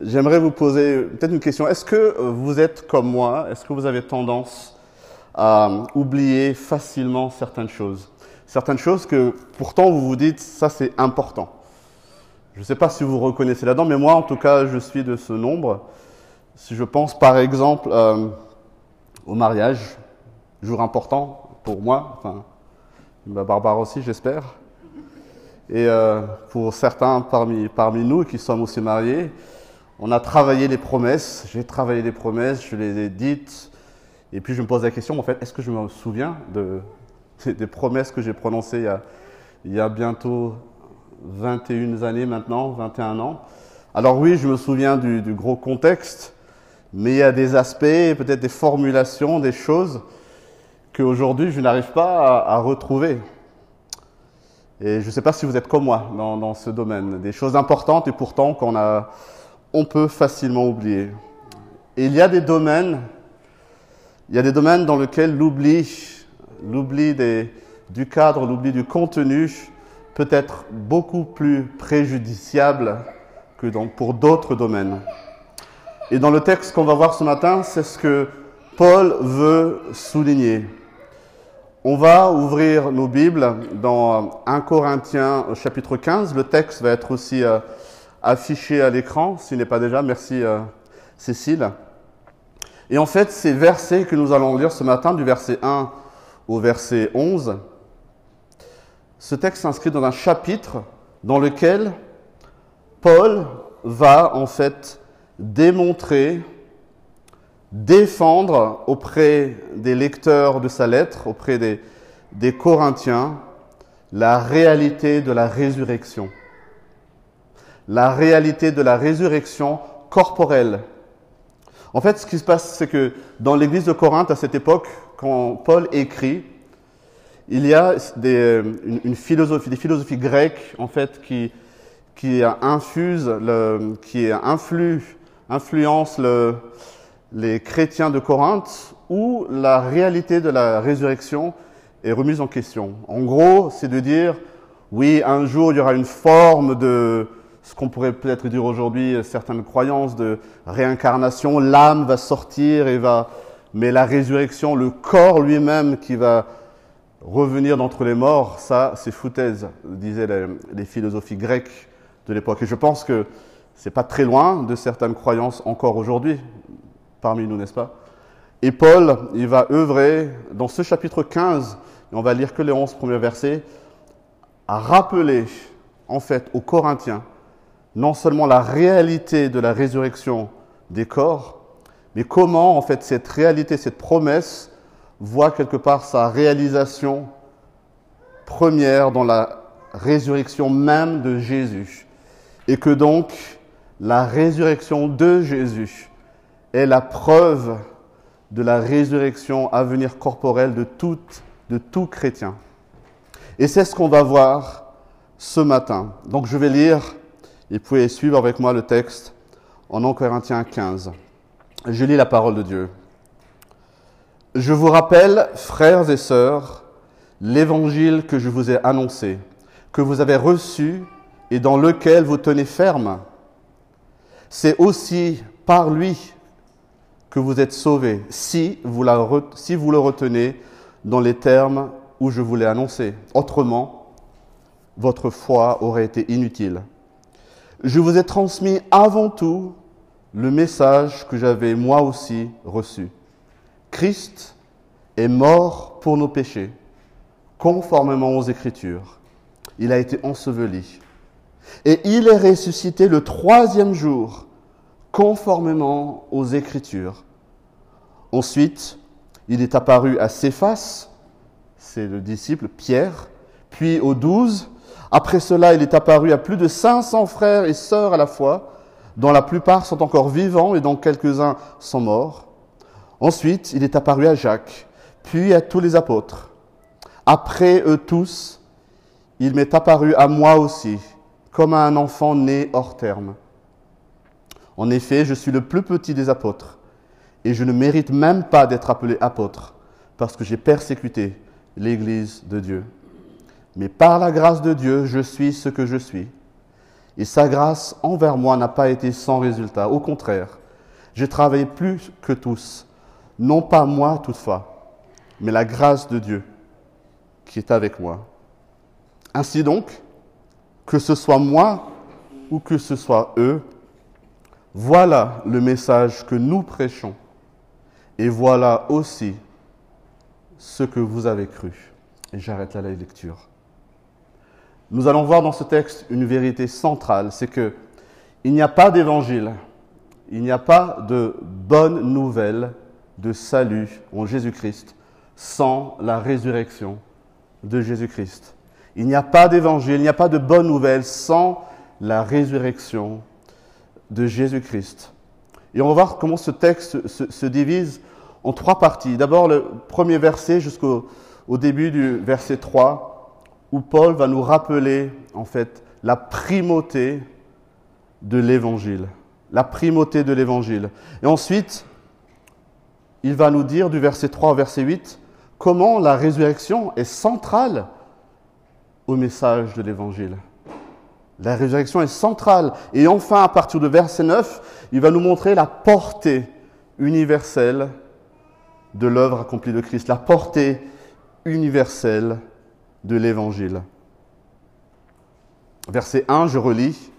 j'aimerais vous poser peut-être une question. Est-ce que vous êtes comme moi Est-ce que vous avez tendance à oublier facilement certaines choses? Certaines choses que pourtant vous vous dites, ça c'est important. Je ne sais pas si vous reconnaissez là-dedans, mais moi en tout cas, je suis de ce nombre. Si je pense par exemple euh, au mariage, jour important pour moi, enfin, Barbara aussi j'espère, et euh, pour certains parmi, parmi nous qui sommes aussi mariés, on a travaillé les promesses, j'ai travaillé les promesses, je les ai dites, et puis je me pose la question, en fait, est-ce que je me souviens de, des promesses que j'ai prononcées il y, a, bientôt 21 années maintenant, 21 ans? Alors oui, je me souviens du, gros contexte, mais il y a des aspects, peut-être des formulations, des choses qu'aujourd'hui je n'arrive pas à, retrouver. Et je ne sais pas si vous êtes comme moi dans, ce domaine. Des choses importantes et pourtant qu'on a, on peut facilement oublier. Et il y a des domaines, il y a des domaines dans lesquels l'oubli, l'oubli du cadre, l'oubli du contenu peut être beaucoup plus préjudiciable que pour d'autres domaines. Et dans le texte qu'on va voir ce matin, c'est ce que Paul veut souligner. On va ouvrir nos Bibles dans 1 Corinthiens chapitre 15. Le texte va être aussi euh, affiché à l'écran, s'il n'est pas déjà. Merci euh, Cécile. Et en fait, ces versets que nous allons lire ce matin, du verset 1 au verset 11, ce texte s'inscrit dans un chapitre dans lequel Paul va en fait démontrer défendre auprès des lecteurs de sa lettre, auprès des, des Corinthiens, la réalité de la résurrection. La réalité de la résurrection corporelle. En fait, ce qui se passe, c'est que dans l'église de Corinthe, à cette époque, quand Paul écrit, il y a des, une, une, philosophie, des philosophies grecques, en fait, qui, qui qui les chrétiens de Corinthe où la réalité de la résurrection est remise en question. En gros, c'est de dire, oui, un jour, il y aura une forme de ce qu'on pourrait peut-être dire aujourd'hui, certaines croyances de réincarnation, l'âme va sortir et va, mais la résurrection, le corps lui-même qui va revenir d'entre les morts, ça, c'est foutaise, disaient les, les philosophies grecques de l'époque. Et je pense que c'est pas très loin de certaines croyances encore aujourd'hui parmi nous, n'est-ce pas? Et Paul, il va œuvrer dans ce chapitre 15, et on va lire que les 11 premiers versets, à rappeler en fait aux Corinthiens non seulement la réalité de la résurrection des corps, mais comment en fait cette réalité, cette promesse voit quelque part sa réalisation première dans la résurrection même de Jésus. Et que donc la résurrection de Jésus est la preuve de la résurrection à venir corporelle de tout, de tout chrétien. Et c'est ce qu'on va voir ce matin. Donc je vais lire, et pouvez suivre avec moi le texte en 1 Corinthiens 15. Je lis la parole de Dieu. Je vous rappelle, frères et sœurs, l'évangile que je vous ai annoncé, que vous avez reçu et dans lequel vous tenez ferme. C'est aussi par lui que vous êtes sauvés si vous le retenez dans les termes où je vous l'ai annoncé. Autrement, votre foi aurait été inutile. Je vous ai transmis avant tout le message que j'avais moi aussi reçu. Christ est mort pour nos péchés, conformément aux Écritures. Il a été enseveli. Et il est ressuscité le troisième jour conformément aux Écritures. Ensuite, il est apparu à Céphas, c'est le disciple Pierre, puis aux douze. Après cela, il est apparu à plus de 500 frères et sœurs à la fois, dont la plupart sont encore vivants et dont quelques-uns sont morts. Ensuite, il est apparu à Jacques, puis à tous les apôtres. Après eux tous, il m'est apparu à moi aussi, comme à un enfant né hors terme. En effet, je suis le plus petit des apôtres, et je ne mérite même pas d'être appelé apôtre, parce que j'ai persécuté l'Église de Dieu. Mais par la grâce de Dieu, je suis ce que je suis. Et sa grâce envers moi n'a pas été sans résultat. Au contraire, j'ai travaillé plus que tous. Non pas moi toutefois, mais la grâce de Dieu qui est avec moi. Ainsi donc, que ce soit moi ou que ce soit eux, voilà le message que nous prêchons. Et voilà aussi ce que vous avez cru. Et j'arrête la lecture. Nous allons voir dans ce texte une vérité centrale, c'est que il n'y a pas d'évangile, il n'y a pas de bonne nouvelle de salut en Jésus-Christ sans la résurrection de Jésus-Christ. Il n'y a pas d'évangile, il n'y a pas de bonne nouvelle sans la résurrection de Jésus-Christ. Et on va voir comment ce texte se, divise en trois parties. D'abord, le premier verset jusqu'au début du verset 3, où Paul va nous rappeler, en fait, la primauté de l'évangile. La primauté de l'évangile. Et ensuite, il va nous dire du verset 3 au verset 8 comment la résurrection est centrale au message de l'évangile. La résurrection est centrale. Et enfin, à partir de verset 9, il va nous montrer la portée universelle de l'œuvre accomplie de Christ, la portée universelle de l'Évangile. Verset 1, je relis.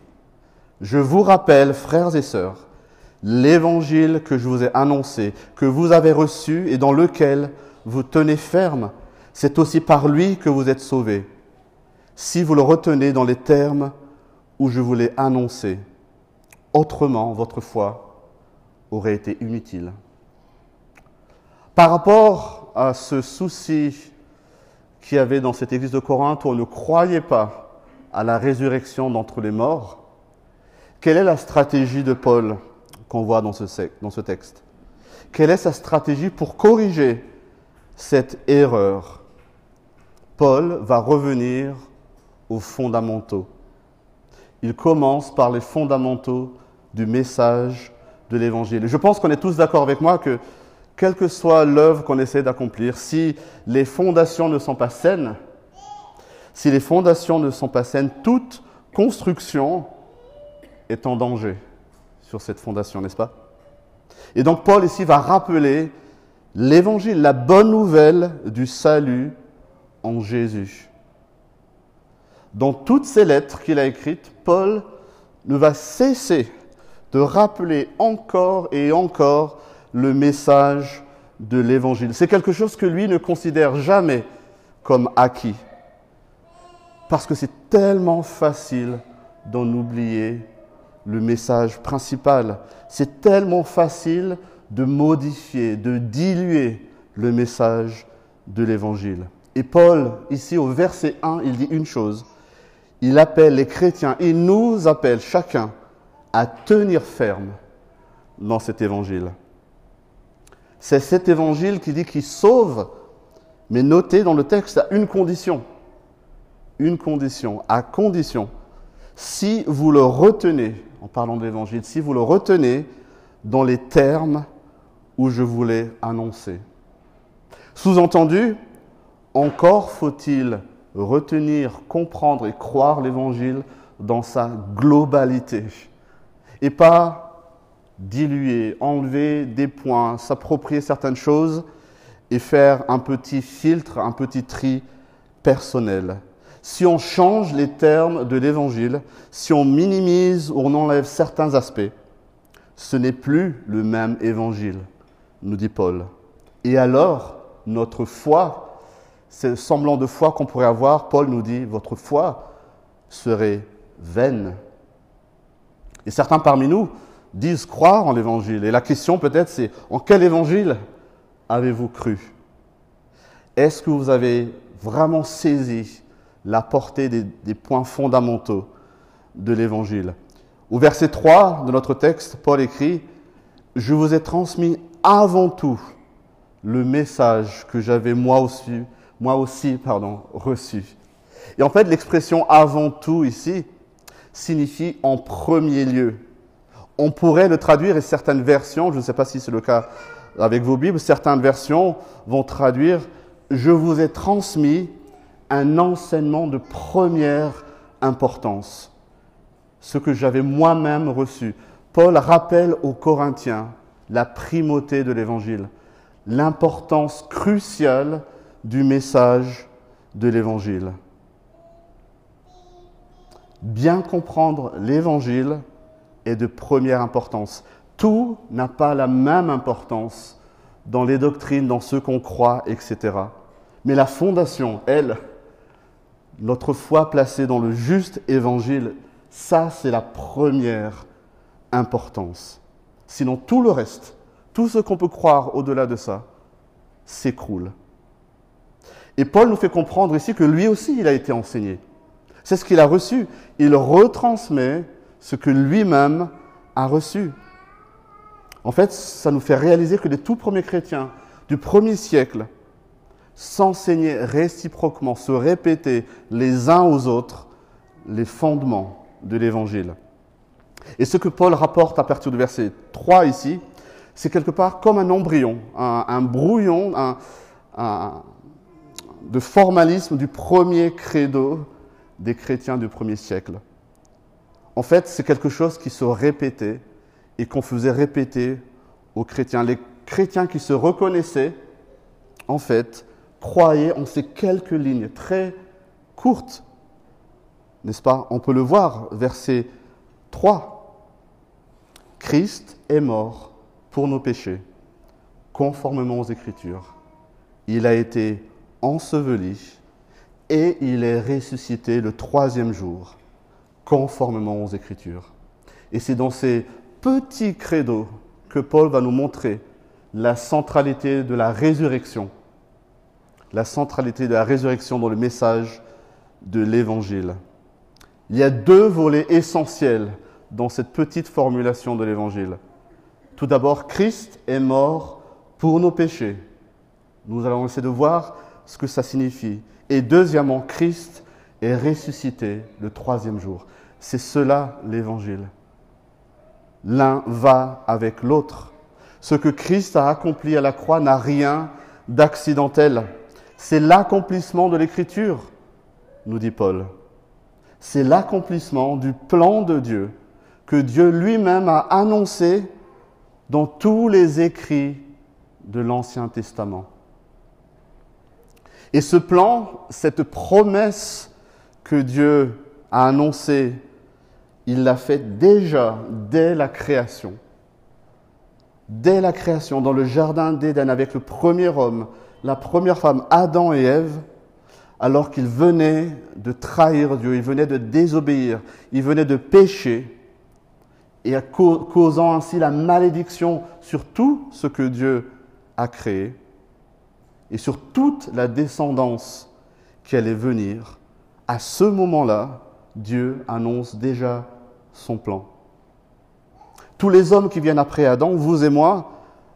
Je vous rappelle, frères et sœurs, l'Évangile que je vous ai annoncé, que vous avez reçu et dans lequel vous tenez ferme, c'est aussi par lui que vous êtes sauvés, si vous le retenez dans les termes où je vous l'ai annoncé. Autrement, votre foi aurait été inutile. Par rapport à ce souci qu'il y avait dans cette église de Corinthe où on ne croyait pas à la résurrection d'entre les morts, quelle est la stratégie de Paul qu'on voit dans ce, texte? Quelle est sa stratégie pour corriger cette erreur? Paul va revenir aux fondamentaux. Il commence par les fondamentaux du message de l'Évangile. Je pense qu'on est tous d'accord avec moi que, quelle que soit l'œuvre qu'on essaie d'accomplir, si les fondations ne sont pas saines, si les fondations ne sont pas saines, toute construction est en danger sur cette fondation, n'est-ce pas? Et donc Paul ici va rappeler l'évangile, la bonne nouvelle du salut en Jésus. Dans toutes ces lettres qu'il a écrites, Paul ne va cesser de rappeler encore et encore le message de l'Évangile. C'est quelque chose que lui ne considère jamais comme acquis. Parce que c'est tellement facile d'en oublier le message principal. C'est tellement facile de modifier, de diluer le message de l'Évangile. Et Paul, ici au verset 1, il dit une chose, il appelle les chrétiens, il nous appelle chacun à tenir ferme dans cet évangile. C'est cet évangile qui dit qu'il sauve, mais notez dans le texte à une condition. Une condition, à condition, si vous le retenez, en parlant de l'évangile, si vous le retenez dans les termes où je vous l'ai annoncé. Sous-entendu, encore faut-il retenir, comprendre et croire l'Évangile dans sa globalité. Et pas diluer, enlever des points, s'approprier certaines choses et faire un petit filtre, un petit tri personnel. Si on change les termes de l'Évangile, si on minimise ou on enlève certains aspects, ce n'est plus le même Évangile, nous dit Paul. Et alors, notre foi ce semblant de foi qu'on pourrait avoir, Paul nous dit, votre foi serait vaine. Et certains parmi nous disent croire en l'évangile. Et la question peut-être c'est, en quel évangile avez-vous cru? Est-ce que vous avez vraiment saisi la portée des, points fondamentaux de l'évangile? Au verset 3 de notre texte, Paul écrit, Je vous ai transmis avant tout le message que j'avais moi aussi moi aussi, pardon, reçu. Et en fait, l'expression avant tout ici signifie en premier lieu. On pourrait le traduire, et certaines versions, je ne sais pas si c'est le cas avec vos Bibles, certaines versions vont traduire Je vous ai transmis un enseignement de première importance. ce que j'avais moi-même reçu. Paul rappelle aux Corinthiens la primauté de l'Évangile, l'importance cruciale du message de l'Évangile. Bien comprendre l'Évangile est de première importance. Tout n'a pas la même importance dans les doctrines, dans ce qu'on croit, etc. Mais la fondation, elle, notre foi placée dans le juste évangile, ça c'est la première importance. Sinon tout le reste, tout ce qu'on peut croire au-delà de ça, s'écroule. Et Paul nous fait comprendre ici que lui aussi, il a été enseigné. C'est ce qu'il a reçu. Il retransmet ce que lui-même a reçu. En fait, ça nous fait réaliser que les tout premiers chrétiens du premier siècle s'enseignaient réciproquement, se répétaient les uns aux autres les fondements de l'Évangile. Et ce que Paul rapporte à partir du verset 3 ici, c'est quelque part comme un embryon, un, brouillon de formalisme du premier credo des chrétiens du premier siècle. En fait, c'est quelque chose qui se répétait et qu'on faisait répéter aux chrétiens. Les chrétiens qui se reconnaissaient, en fait, croyaient en ces quelques lignes très courtes, n'est-ce pas? On peut le voir, verset 3. Christ est mort pour nos péchés, conformément aux Écritures. Il a été enseveli et il est ressuscité le troisième jour, conformément aux Écritures. Et c'est dans ces petits credos que Paul va nous montrer la centralité de la résurrection, la centralité de la résurrection dans le message de l'Évangile. Il y a deux volets essentiels dans cette petite formulation de l'Évangile. Tout d'abord, Christ est mort pour nos péchés. Nous allons essayer de voir ce que ça signifie. Et deuxièmement, Christ est ressuscité le troisième jour. C'est cela l'Évangile. L'un va avec l'autre. Ce que Christ a accompli à la croix n'a rien d'accidentel. C'est l'accomplissement de l'Écriture, nous dit Paul. C'est l'accomplissement du plan de Dieu que Dieu lui-même a annoncé dans tous les écrits de l'Ancien Testament. Et ce plan, cette promesse que Dieu a annoncée, il l'a fait déjà dès la création. Dès la création, dans le jardin d'Éden, avec le premier homme, la première femme, Adam et Ève, alors qu'ils venaient de trahir Dieu, ils venaient de désobéir, ils venaient de pécher, et causant ainsi la malédiction sur tout ce que Dieu a créé et sur toute la descendance qui allait venir, à ce moment-là, Dieu annonce déjà son plan. Tous les hommes qui viennent après Adam, vous et moi,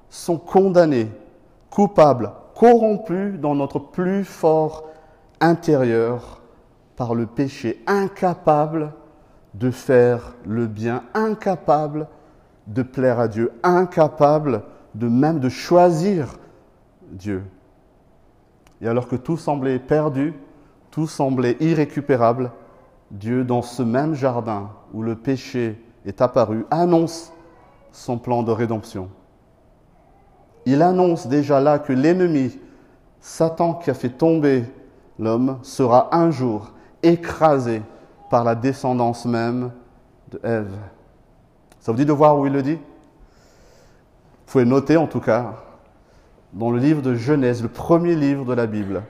sont condamnés, coupables, corrompus dans notre plus fort intérieur par le péché, incapables de faire le bien, incapable de plaire à Dieu, incapable de même de choisir Dieu. Et alors que tout semblait perdu, tout semblait irrécupérable, Dieu, dans ce même jardin où le péché est apparu, annonce son plan de rédemption. Il annonce déjà là que l'ennemi, Satan qui a fait tomber l'homme, sera un jour écrasé par la descendance même de Ève. Ça vous dit de voir où il le dit? Vous pouvez noter en tout cas dans le livre de Genèse, le premier livre de la Bible,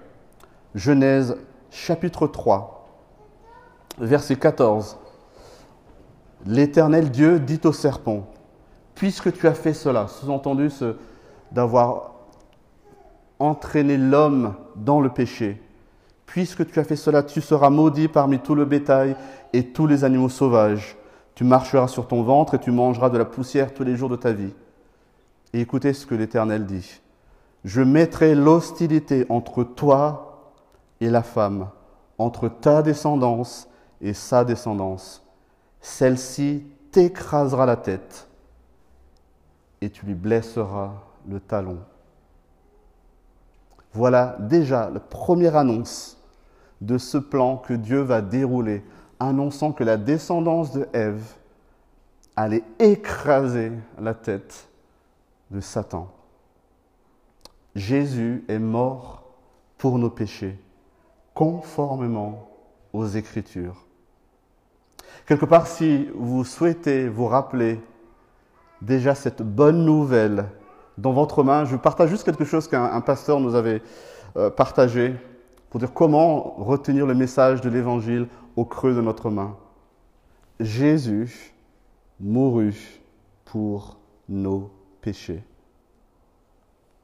Genèse chapitre 3, verset 14. L'Éternel Dieu dit au serpent, puisque tu as fait cela, sous-entendu d'avoir entraîné l'homme dans le péché, Puisque tu as fait cela, tu seras maudit parmi tout le bétail et tous les animaux sauvages. Tu marcheras sur ton ventre et tu mangeras de la poussière tous les jours de ta vie. Et écoutez ce que l'Éternel dit. Je mettrai l'hostilité entre toi et la femme, entre ta descendance et sa descendance. Celle-ci t'écrasera la tête et tu lui blesseras le talon. Voilà déjà la première annonce de ce plan que Dieu va dérouler, annonçant que la descendance de Ève allait écraser la tête de Satan. Jésus est mort pour nos péchés, conformément aux Écritures. Quelque part, si vous souhaitez vous rappeler déjà cette bonne nouvelle dans votre main, je partage juste quelque chose qu'un pasteur nous avait euh, partagé pour dire comment retenir le message de l'Évangile au creux de notre main. Jésus mourut pour nos péchés.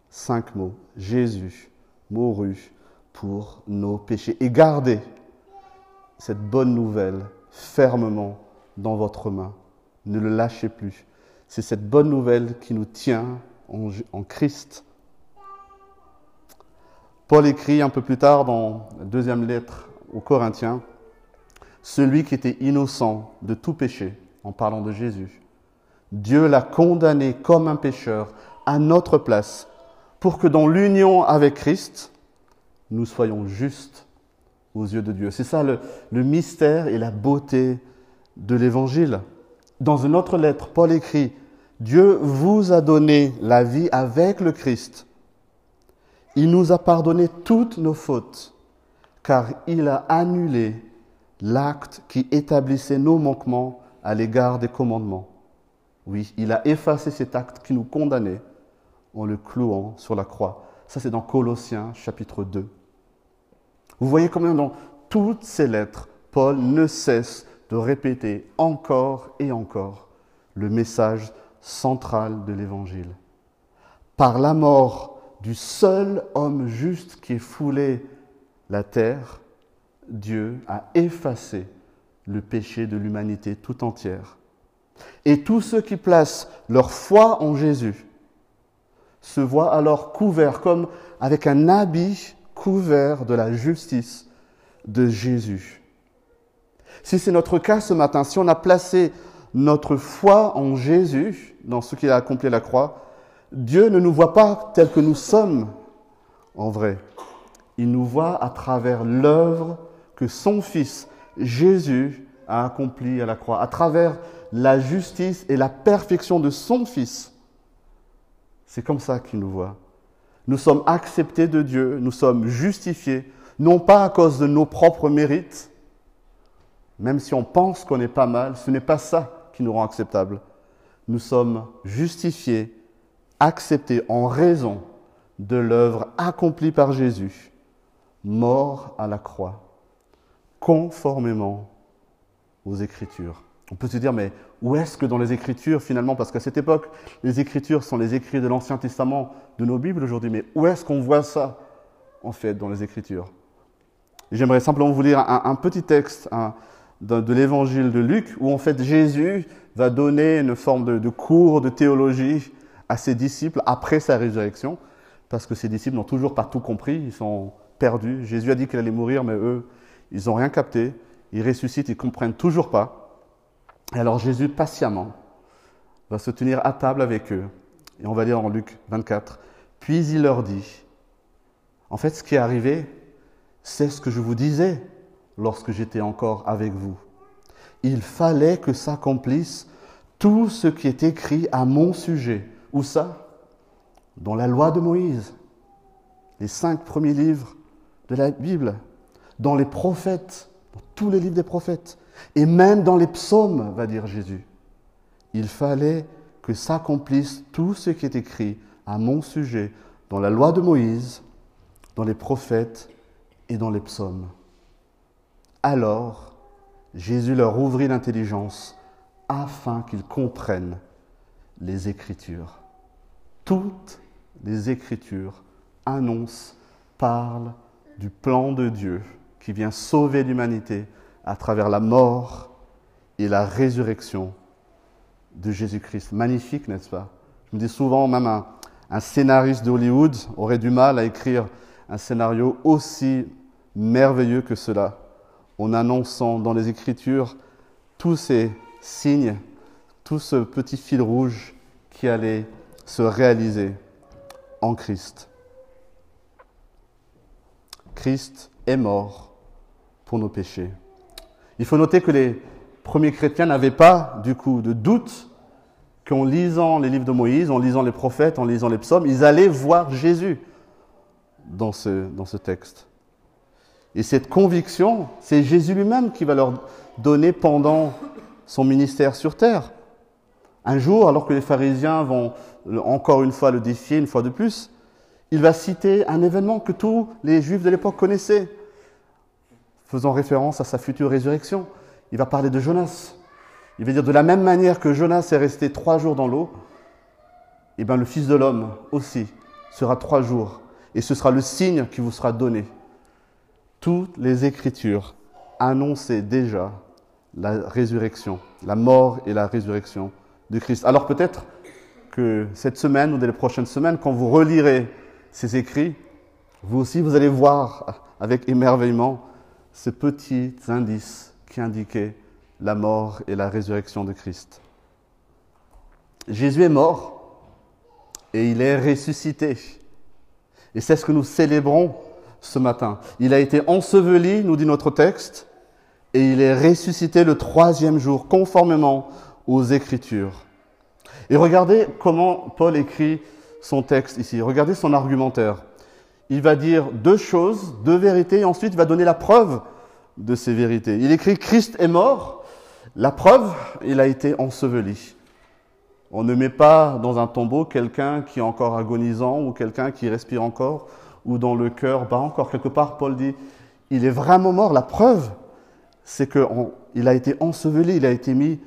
Cinq mots. Jésus mourut pour nos péchés. Et gardez cette bonne nouvelle fermement dans votre main. Ne le lâchez plus. C'est cette bonne nouvelle qui nous tient en, Christ. Paul écrit un peu plus tard dans la deuxième lettre aux Corinthiens, celui qui était innocent de tout péché, en parlant de Jésus. Dieu l'a condamné comme un pécheur à notre place, pour que dans l'union avec Christ, nous soyons justes aux yeux de Dieu. C'est ça le, mystère et la beauté de l'Évangile. Dans une autre lettre, Paul écrit, Dieu vous a donné la vie avec le Christ. Il nous a pardonné toutes nos fautes, car il a annulé l'acte qui établissait nos manquements à l'égard des commandements. Oui, il a effacé cet acte qui nous condamnait en le clouant sur la croix. Ça, c'est dans Colossiens chapitre 2. Vous voyez combien dans toutes ces lettres, Paul ne cesse de répéter encore et encore le message central de l'Évangile. Par la mort du seul homme juste qui ait foulé la terre, Dieu a effacé le péché de l'humanité tout entière. Et tous ceux qui placent leur foi en Jésus se voient alors couverts comme avec un habit couvert de la justice de Jésus. Si c'est notre cas ce matin, si on a placé notre foi en Jésus, dans ce qu'il a accompli à la croix, Dieu ne nous voit pas tels que nous sommes en vrai. Il nous voit à travers l'œuvre que son Fils Jésus a accompli à la croix, à travers la justice et la perfection de son Fils. C'est comme ça qu'il nous voit. Nous sommes acceptés de Dieu, nous sommes justifiés, non pas à cause de nos propres mérites, même si on pense qu'on est pas mal, ce n'est pas ça qui nous rend acceptables. Nous sommes justifiés, acceptés en raison de l'œuvre accomplie par Jésus, mort à la croix, conformément aux Écritures. On peut se dire, mais où est-ce que dans les Écritures, finalement, parce qu'à cette époque, les Écritures sont les écrits de l'Ancien Testament de nos Bibles aujourd'hui, mais où est-ce qu'on voit ça, en fait, dans les Écritures? J'aimerais simplement vous lire un, petit texte de, l'Évangile de Luc, où en fait Jésus va donner une forme de, cours de théologie à ses disciples après sa résurrection, parce que ses disciples n'ont toujours pas tout compris, ils sont perdus. Jésus a dit qu'il allait mourir, mais eux, ils n'ont rien capté. Ils ressuscitent, ils comprennent toujours pas. Et alors Jésus, patiemment, va se tenir à table avec eux. Et on va lire en Luc 24. Puis il leur dit, en fait, ce qui est arrivé, c'est ce que je vous disais lorsque j'étais encore avec vous. Il fallait que s'accomplisse tout ce qui est écrit à mon sujet. Où ça? Dans la loi de Moïse, les cinq premiers livres de la Bible, dans les prophètes, dans tous les livres des prophètes. Et même dans les psaumes, va dire Jésus, il fallait que s'accomplisse tout ce qui est écrit à mon sujet dans la loi de Moïse, dans les prophètes et dans les psaumes. Alors, Jésus leur ouvrit l'intelligence afin qu'ils comprennent les Écritures. Toutes les Écritures annoncent, parlent du plan de Dieu qui vient sauver l'humanité à travers la mort et la résurrection de Jésus-Christ. Magnifique, n'est-ce pas? Je me dis souvent, même un, scénariste d'Hollywood aurait du mal à écrire un scénario aussi merveilleux que cela, en annonçant dans les Écritures tous ces signes, tout ce petit fil rouge qui allait se réaliser en Christ. Christ est mort pour nos péchés. Il faut noter que les premiers chrétiens n'avaient pas, du coup, de doute qu'en lisant les livres de Moïse, en lisant les prophètes, en lisant les psaumes, ils allaient voir Jésus dans ce, dans ce texte. Et cette conviction, c'est Jésus lui-même qui va leur donner pendant son ministère sur terre. Un jour, alors que les pharisiens vont encore une fois le défier, une fois de plus, il va citer un événement que tous les juifs de l'époque connaissaient, faisant référence à sa future résurrection. Il va parler de Jonas. Il va dire de la même manière que Jonas est resté trois jours dans l'eau, eh bien le Fils de l'homme aussi sera trois jours, et ce sera le signe qui vous sera donné. Toutes les Écritures annonçaient déjà la résurrection, la mort et la résurrection de Christ. Alors peut-être que cette semaine ou dans les prochaines semaines, quand vous relirez ces écrits, vous aussi, vous allez voir avec émerveillement ces petits indices qui indiquaient la mort et la résurrection de Christ. Jésus est mort et il est ressuscité. Et c'est ce que nous célébrons ce matin. Il a été enseveli, nous dit notre texte, et il est ressuscité le troisième jour, conformément aux Écritures. Et regardez comment Paul écrit son texte ici. Regardez son argumentaire. Il va dire deux choses, deux vérités, et ensuite il va donner la preuve de ces vérités. Il écrit Christ est mort. La preuve, il a été enseveli. On ne met pas dans un tombeau quelqu'un qui est encore agonisant ou quelqu'un qui respire encore ou dont le cœur bat encore. Quelque part, Paul dit, il est vraiment mort. La preuve, c'est qu'il a été enseveli, il a été mis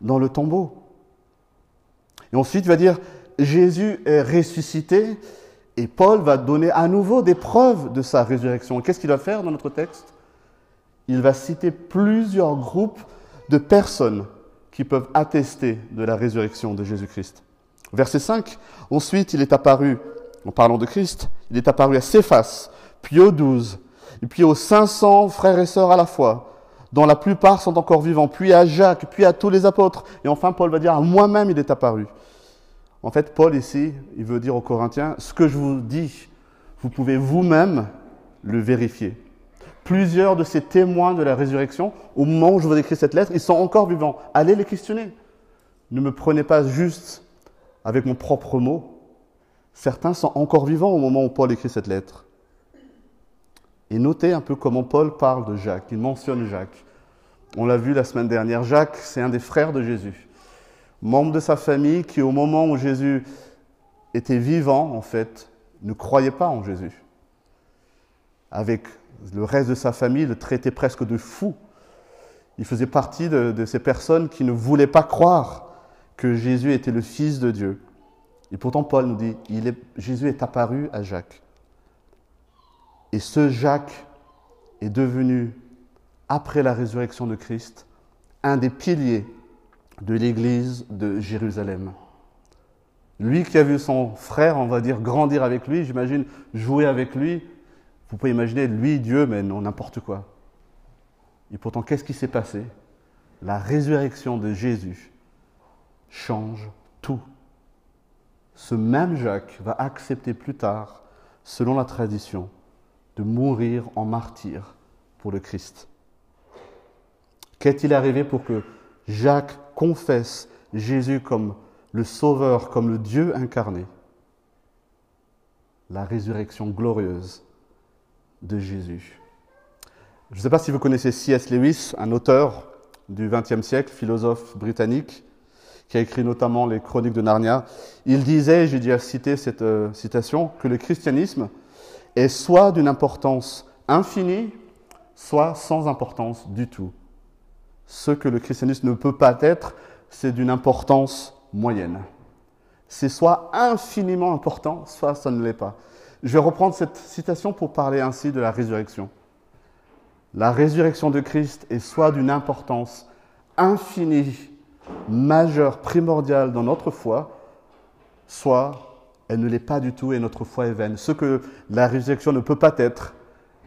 dans le tombeau. Et ensuite, il va dire, Jésus est ressuscité et Paul va donner à nouveau des preuves de sa résurrection. Qu'est-ce qu'il va faire dans notre texte? Il va citer plusieurs groupes de personnes qui peuvent attester de la résurrection de Jésus-Christ. Verset 5, ensuite il est apparu, en parlant de Christ, il est apparu à Céphas, puis aux douze, et puis aux cinq cents frères et sœurs à la fois, dont la plupart sont encore vivants, puis à Jacques, puis à tous les apôtres, et enfin Paul va dire, à moi-même il est apparu. En fait, Paul ici, il veut dire aux Corinthiens, ce que je vous dis, vous pouvez vous-même le vérifier. Plusieurs de ces témoins de la résurrection, au moment où je vous écris cette lettre, ils sont encore vivants. Allez les questionner. Ne me prenez pas juste avec mon propre mot. Certains sont encore vivants au moment où Paul écrit cette lettre. Et notez un peu comment Paul parle de Jacques. Il mentionne Jacques. On l'a vu la semaine dernière. Jacques, c'est un des frères de Jésus membre de sa famille qui, au moment où Jésus était vivant, en fait, ne croyait pas en Jésus. Avec le reste de sa famille, le traitait presque de fou. Il faisait partie de, ces personnes qui ne voulaient pas croire que Jésus était le Fils de Dieu. Et pourtant, Paul nous dit, Jésus est apparu à Jacques. Et ce Jacques est devenu, après la résurrection de Christ, un des piliers de l'église de Jérusalem. Lui qui a vu son frère, on va dire, grandir avec lui, j'imagine, jouer avec lui, vous pouvez imaginer, lui, Dieu, mais non, n'importe quoi. Et pourtant, qu'est-ce qui s'est passé? La résurrection de Jésus change tout. Ce même Jacques va accepter plus tard, selon la tradition, de mourir en martyr pour le Christ. Qu'est-il arrivé pour que Jacques confesse Jésus comme le Sauveur, comme le Dieu incarné, la résurrection glorieuse de Jésus. Je ne sais pas si vous connaissez C.S. Lewis, un auteur du XXe siècle, philosophe britannique, qui a écrit notamment les Chroniques de Narnia. Il disait, j'ai déjà cité cette euh, citation, que le christianisme est soit d'une importance infinie, soit sans importance du tout ce que le christianisme ne peut pas être, c'est d'une importance moyenne. C'est soit infiniment important, soit ça ne l'est pas. Je vais reprendre cette citation pour parler ainsi de la résurrection. La résurrection de Christ est soit d'une importance infinie, majeure, primordiale dans notre foi, soit elle ne l'est pas du tout et notre foi est vaine. Ce que la résurrection ne peut pas être,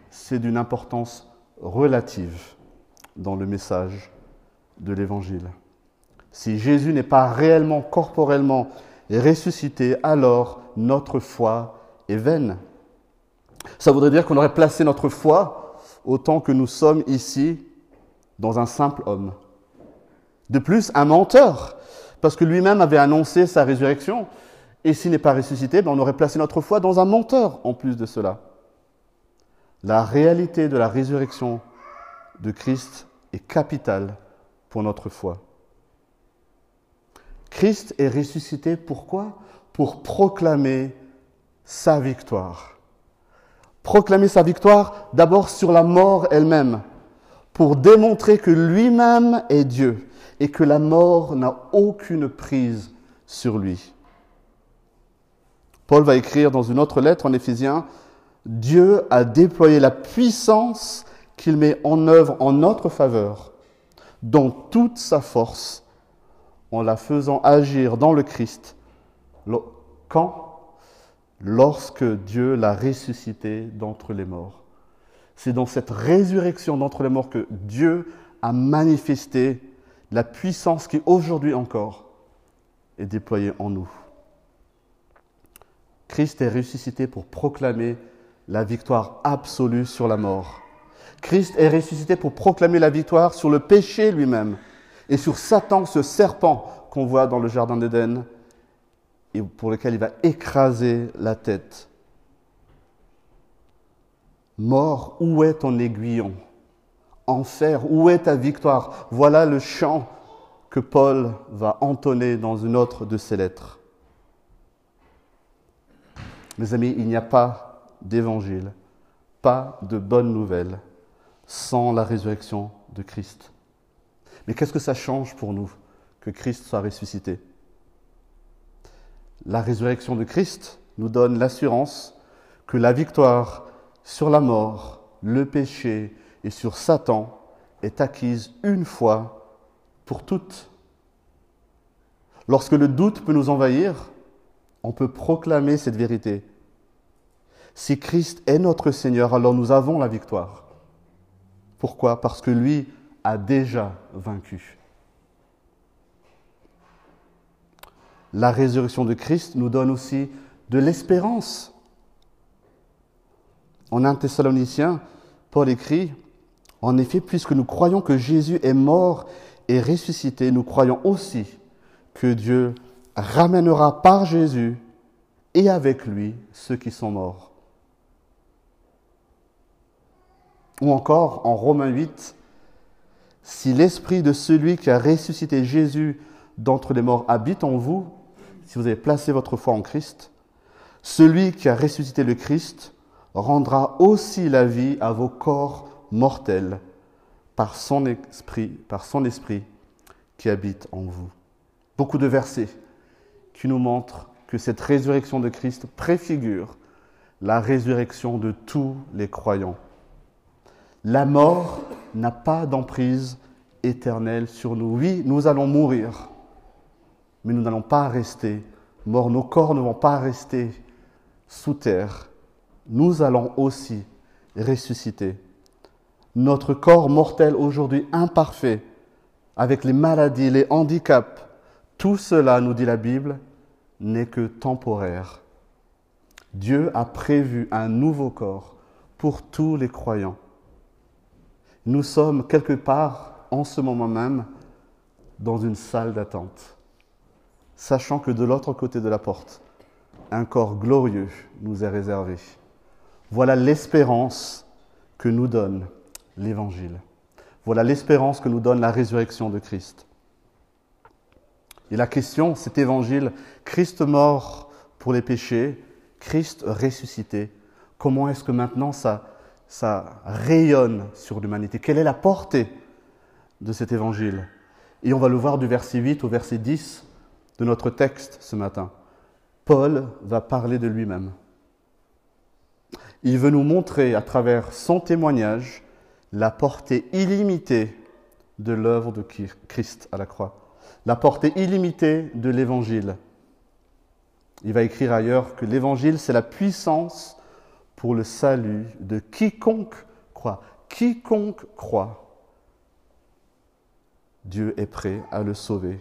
c'est d'une importance relative dans le message de l'Évangile. Si Jésus n'est pas réellement, corporellement ressuscité, alors notre foi est vaine. Ça voudrait dire qu'on aurait placé notre foi, autant que nous sommes ici, dans un simple homme. De plus, un menteur, parce que lui-même avait annoncé sa résurrection, et s'il n'est pas ressuscité, ben, on aurait placé notre foi dans un menteur en plus de cela. La réalité de la résurrection de Christ est capitale pour notre foi. Christ est ressuscité pourquoi? Pour proclamer sa victoire. Proclamer sa victoire d'abord sur la mort elle-même, pour démontrer que lui-même est Dieu et que la mort n'a aucune prise sur lui. Paul va écrire dans une autre lettre en Éphésiens, Dieu a déployé la puissance qu'il met en œuvre en notre faveur, dans toute sa force, en la faisant agir dans le Christ. Quand? Lorsque Dieu l'a ressuscité d'entre les morts. C'est dans cette résurrection d'entre les morts que Dieu a manifesté la puissance qui aujourd'hui encore est déployée en nous. Christ est ressuscité pour proclamer la victoire absolue sur la mort. Christ est ressuscité pour proclamer la victoire sur le péché lui-même et sur Satan, ce serpent qu'on voit dans le Jardin d'Éden et pour lequel il va écraser la tête. Mort, où est ton aiguillon? Enfer, où est ta victoire? Voilà le chant que Paul va entonner dans une autre de ses lettres. Mes amis, il n'y a pas d'évangile, pas de bonne nouvelle sans la résurrection de Christ. Mais qu'est-ce que ça change pour nous que Christ soit ressuscité? La résurrection de Christ nous donne l'assurance que la victoire sur la mort, le péché et sur Satan est acquise une fois pour toutes. Lorsque le doute peut nous envahir, on peut proclamer cette vérité. Si Christ est notre Seigneur, alors nous avons la victoire. Pourquoi? Parce que lui a déjà vaincu. La résurrection de Christ nous donne aussi de l'espérance. En 1 Thessaloniciens, Paul écrit, En effet, puisque nous croyons que Jésus est mort et ressuscité, nous croyons aussi que Dieu ramènera par Jésus et avec lui ceux qui sont morts. Ou encore en Romains 8, si l'esprit de celui qui a ressuscité Jésus d'entre les morts habite en vous, si vous avez placé votre foi en Christ, celui qui a ressuscité le Christ rendra aussi la vie à vos corps mortels par son esprit, par son esprit qui habite en vous. Beaucoup de versets qui nous montrent que cette résurrection de Christ préfigure la résurrection de tous les croyants. La mort n'a pas d'emprise éternelle sur nous. Oui, nous allons mourir, mais nous n'allons pas rester morts. Nos corps ne vont pas rester sous terre. Nous allons aussi ressusciter. Notre corps mortel aujourd'hui imparfait, avec les maladies, les handicaps, tout cela, nous dit la Bible, n'est que temporaire. Dieu a prévu un nouveau corps pour tous les croyants. Nous sommes quelque part en ce moment même dans une salle d'attente, sachant que de l'autre côté de la porte, un corps glorieux nous est réservé. Voilà l'espérance que nous donne l'Évangile. Voilà l'espérance que nous donne la résurrection de Christ. Et la question, cet Évangile, Christ mort pour les péchés, Christ ressuscité, comment est-ce que maintenant ça, ça rayonne sur l'humanité Quelle est la portée de cet évangile? Et on va le voir du verset 8 au verset 10 de notre texte ce matin. Paul va parler de lui-même. Il veut nous montrer à travers son témoignage la portée illimitée de l'œuvre de Christ à la croix, la portée illimitée de l'évangile. Il va écrire ailleurs que l'évangile, c'est la puissance pour le salut de quiconque croit. Quiconque croit, Dieu est prêt à le sauver.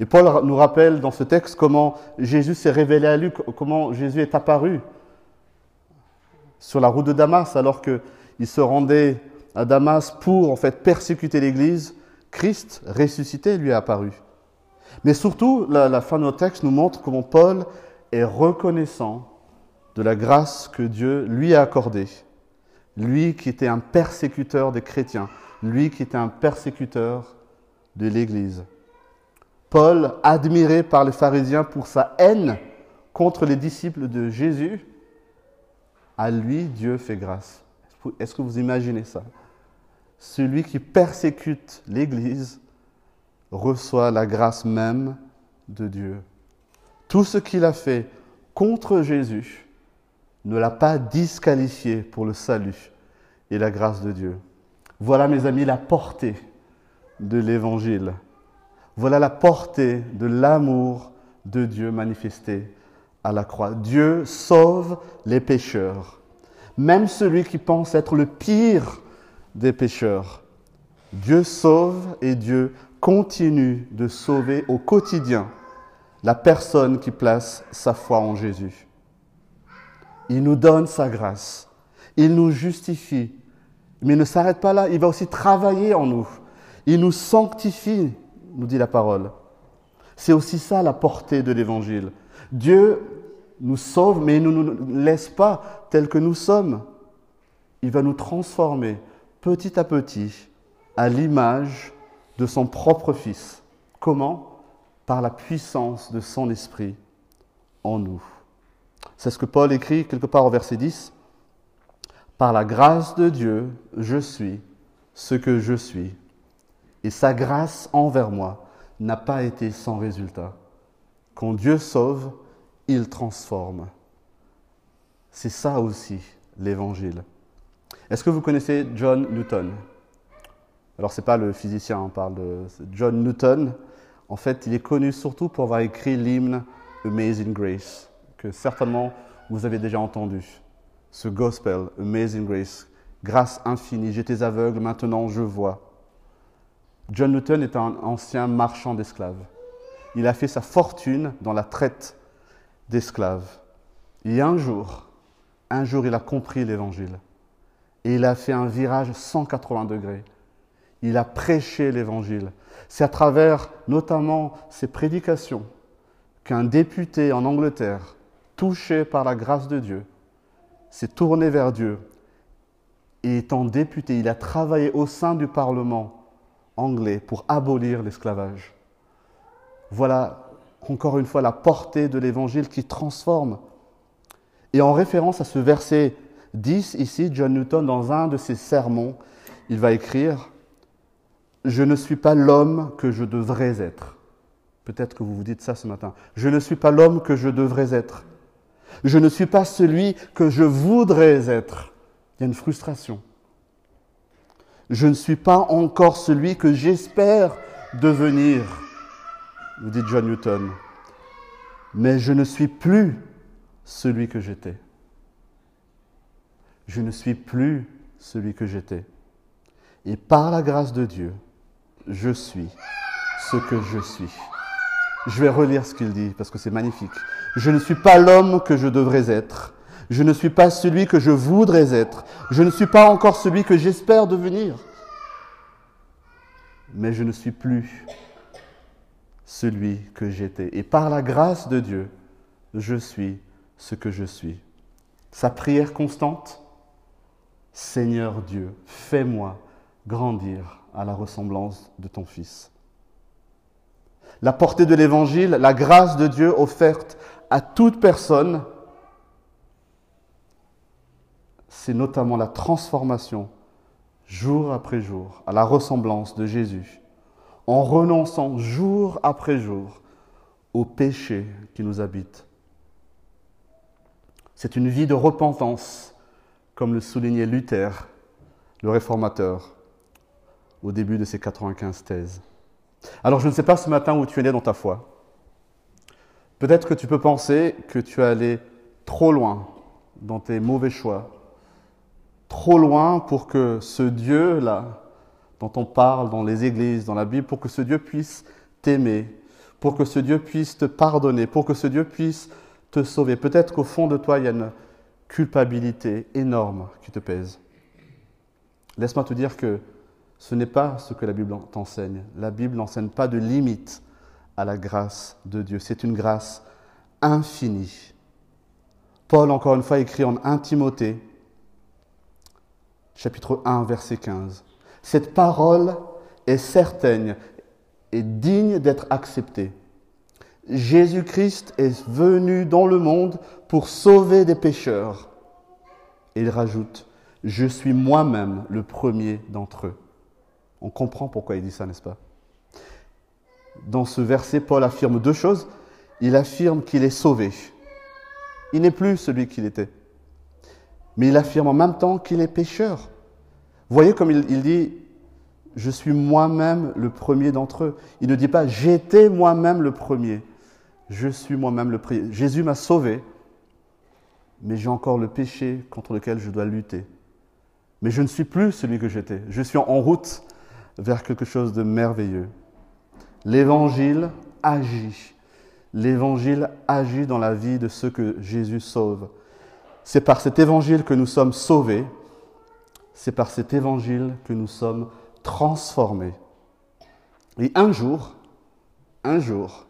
Et Paul nous rappelle dans ce texte comment Jésus s'est révélé à lui, comment Jésus est apparu sur la route de Damas alors qu'il se rendait à Damas pour en fait persécuter l'Église, Christ ressuscité lui est apparu. Mais surtout, la, la fin de notre texte nous montre comment Paul est reconnaissant de la grâce que Dieu lui a accordée. Lui qui était un persécuteur des chrétiens, lui qui était un persécuteur de l'Église. Paul, admiré par les pharisiens pour sa haine contre les disciples de Jésus, à lui Dieu fait grâce. Est-ce que vous imaginez ça? Celui qui persécute l'Église reçoit la grâce même de Dieu. Tout ce qu'il a fait contre Jésus ne l'a pas disqualifié pour le salut et la grâce de Dieu. Voilà, mes amis, la portée de l'Évangile. Voilà la portée de l'amour de Dieu manifesté à la croix. Dieu sauve les pécheurs, même celui qui pense être le pire des pécheurs. Dieu sauve et Dieu continue de sauver au quotidien la personne qui place sa foi en Jésus. Il nous donne sa grâce, il nous justifie, mais il ne s'arrête pas là, il va aussi travailler en nous. Il nous sanctifie, nous dit la parole. C'est aussi ça la portée de l'Évangile. Dieu nous sauve, mais il ne nous laisse pas tels que nous sommes. Il va nous transformer petit à petit à l'image de son propre Fils. Comment? Par la puissance de son Esprit en nous. C'est ce que Paul écrit quelque part au verset 10. Par la grâce de Dieu, je suis ce que je suis. Et sa grâce envers moi n'a pas été sans résultat. Quand Dieu sauve, il transforme. C'est ça aussi l'évangile. Est-ce que vous connaissez John Newton? Alors ce n'est pas le physicien, on parle de John Newton. En fait, il est connu surtout pour avoir écrit l'hymne Amazing Grace, que certainement vous avez déjà entendu ce gospel, Amazing Grace, grâce infinie, j'étais aveugle, maintenant je vois. John Newton est un ancien marchand d'esclaves. Il a fait sa fortune dans la traite d'esclaves. Et un jour, un jour, il a compris l'évangile. Et il a fait un virage 180 degrés. Il a prêché l'évangile. C'est à travers notamment ses prédications qu'un député en Angleterre, touché par la grâce de Dieu, s'est tourné vers Dieu et étant député, il a travaillé au sein du Parlement anglais pour abolir l'esclavage. Voilà encore une fois la portée de l'Évangile qui transforme. Et en référence à ce verset 10, ici, John Newton, dans un de ses sermons, il va écrire, Je ne suis pas l'homme que je devrais être. Peut-être que vous vous dites ça ce matin. Je ne suis pas l'homme que je devrais être. Je ne suis pas celui que je voudrais être. Il y a une frustration. Je ne suis pas encore celui que j'espère devenir, nous dit John Newton. Mais je ne suis plus celui que j'étais. Je ne suis plus celui que j'étais. Et par la grâce de Dieu, je suis ce que je suis. Je vais relire ce qu'il dit parce que c'est magnifique. Je ne suis pas l'homme que je devrais être. Je ne suis pas celui que je voudrais être. Je ne suis pas encore celui que j'espère devenir. Mais je ne suis plus celui que j'étais. Et par la grâce de Dieu, je suis ce que je suis. Sa prière constante, Seigneur Dieu, fais-moi grandir à la ressemblance de ton Fils la portée de l'Évangile, la grâce de Dieu offerte à toute personne, c'est notamment la transformation jour après jour à la ressemblance de Jésus, en renonçant jour après jour au péché qui nous habite. C'est une vie de repentance, comme le soulignait Luther, le réformateur, au début de ses 95 thèses. Alors je ne sais pas ce matin où tu es né dans ta foi. Peut-être que tu peux penser que tu es allé trop loin dans tes mauvais choix, trop loin pour que ce Dieu-là, dont on parle dans les églises, dans la Bible, pour que ce Dieu puisse t'aimer, pour que ce Dieu puisse te pardonner, pour que ce Dieu puisse te sauver. Peut-être qu'au fond de toi, il y a une culpabilité énorme qui te pèse. Laisse-moi te dire que ce n'est pas ce que la Bible t'enseigne. La Bible n'enseigne pas de limite à la grâce de Dieu. C'est une grâce infinie. Paul, encore une fois, écrit en 1 Timothée, chapitre 1, verset 15. Cette parole est certaine et digne d'être acceptée. Jésus-Christ est venu dans le monde pour sauver des pécheurs. Et il rajoute, je suis moi-même le premier d'entre eux. On comprend pourquoi il dit ça, n'est-ce pas? Dans ce verset, Paul affirme deux choses. Il affirme qu'il est sauvé. Il n'est plus celui qu'il était. Mais il affirme en même temps qu'il est pécheur. Voyez comme il, il dit, je suis moi-même le premier d'entre eux. Il ne dit pas, j'étais moi-même le premier. Je suis moi-même le premier. Jésus m'a sauvé, mais j'ai encore le péché contre lequel je dois lutter. Mais je ne suis plus celui que j'étais. Je suis en route vers quelque chose de merveilleux. L'évangile agit. L'évangile agit dans la vie de ceux que Jésus sauve. C'est par cet évangile que nous sommes sauvés. C'est par cet évangile que nous sommes transformés. Et un jour, un jour,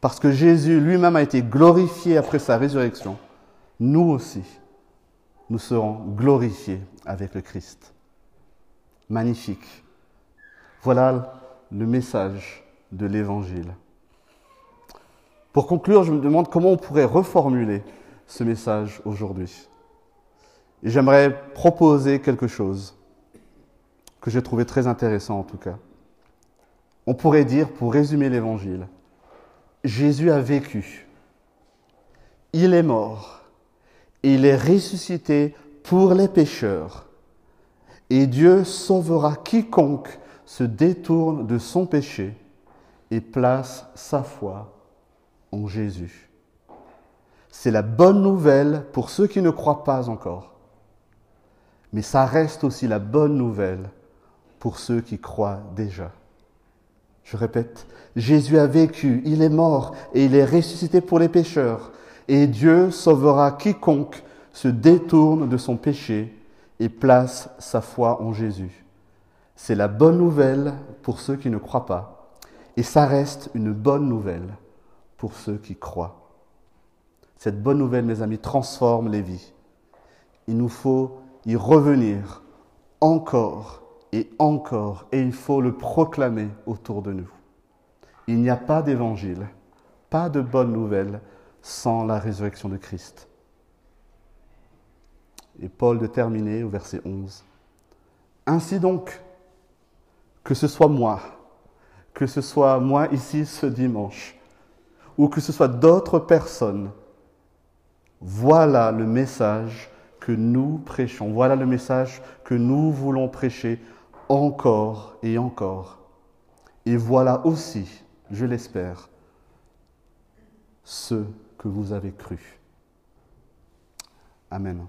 parce que Jésus lui-même a été glorifié après sa résurrection, nous aussi, nous serons glorifiés avec le Christ. Magnifique. Voilà le message de l'Évangile. Pour conclure, je me demande comment on pourrait reformuler ce message aujourd'hui. J'aimerais proposer quelque chose que j'ai trouvé très intéressant en tout cas. On pourrait dire, pour résumer l'Évangile, Jésus a vécu, il est mort, il est ressuscité pour les pécheurs. Et Dieu sauvera quiconque se détourne de son péché et place sa foi en Jésus. C'est la bonne nouvelle pour ceux qui ne croient pas encore. Mais ça reste aussi la bonne nouvelle pour ceux qui croient déjà. Je répète, Jésus a vécu, il est mort et il est ressuscité pour les pécheurs. Et Dieu sauvera quiconque se détourne de son péché et place sa foi en Jésus. C'est la bonne nouvelle pour ceux qui ne croient pas. Et ça reste une bonne nouvelle pour ceux qui croient. Cette bonne nouvelle, mes amis, transforme les vies. Il nous faut y revenir encore et encore, et il faut le proclamer autour de nous. Il n'y a pas d'évangile, pas de bonne nouvelle sans la résurrection de Christ. Et Paul de terminer au verset 11. Ainsi donc, que ce soit moi, que ce soit moi ici ce dimanche, ou que ce soit d'autres personnes, voilà le message que nous prêchons, voilà le message que nous voulons prêcher encore et encore. Et voilà aussi, je l'espère, ce que vous avez cru. Amen.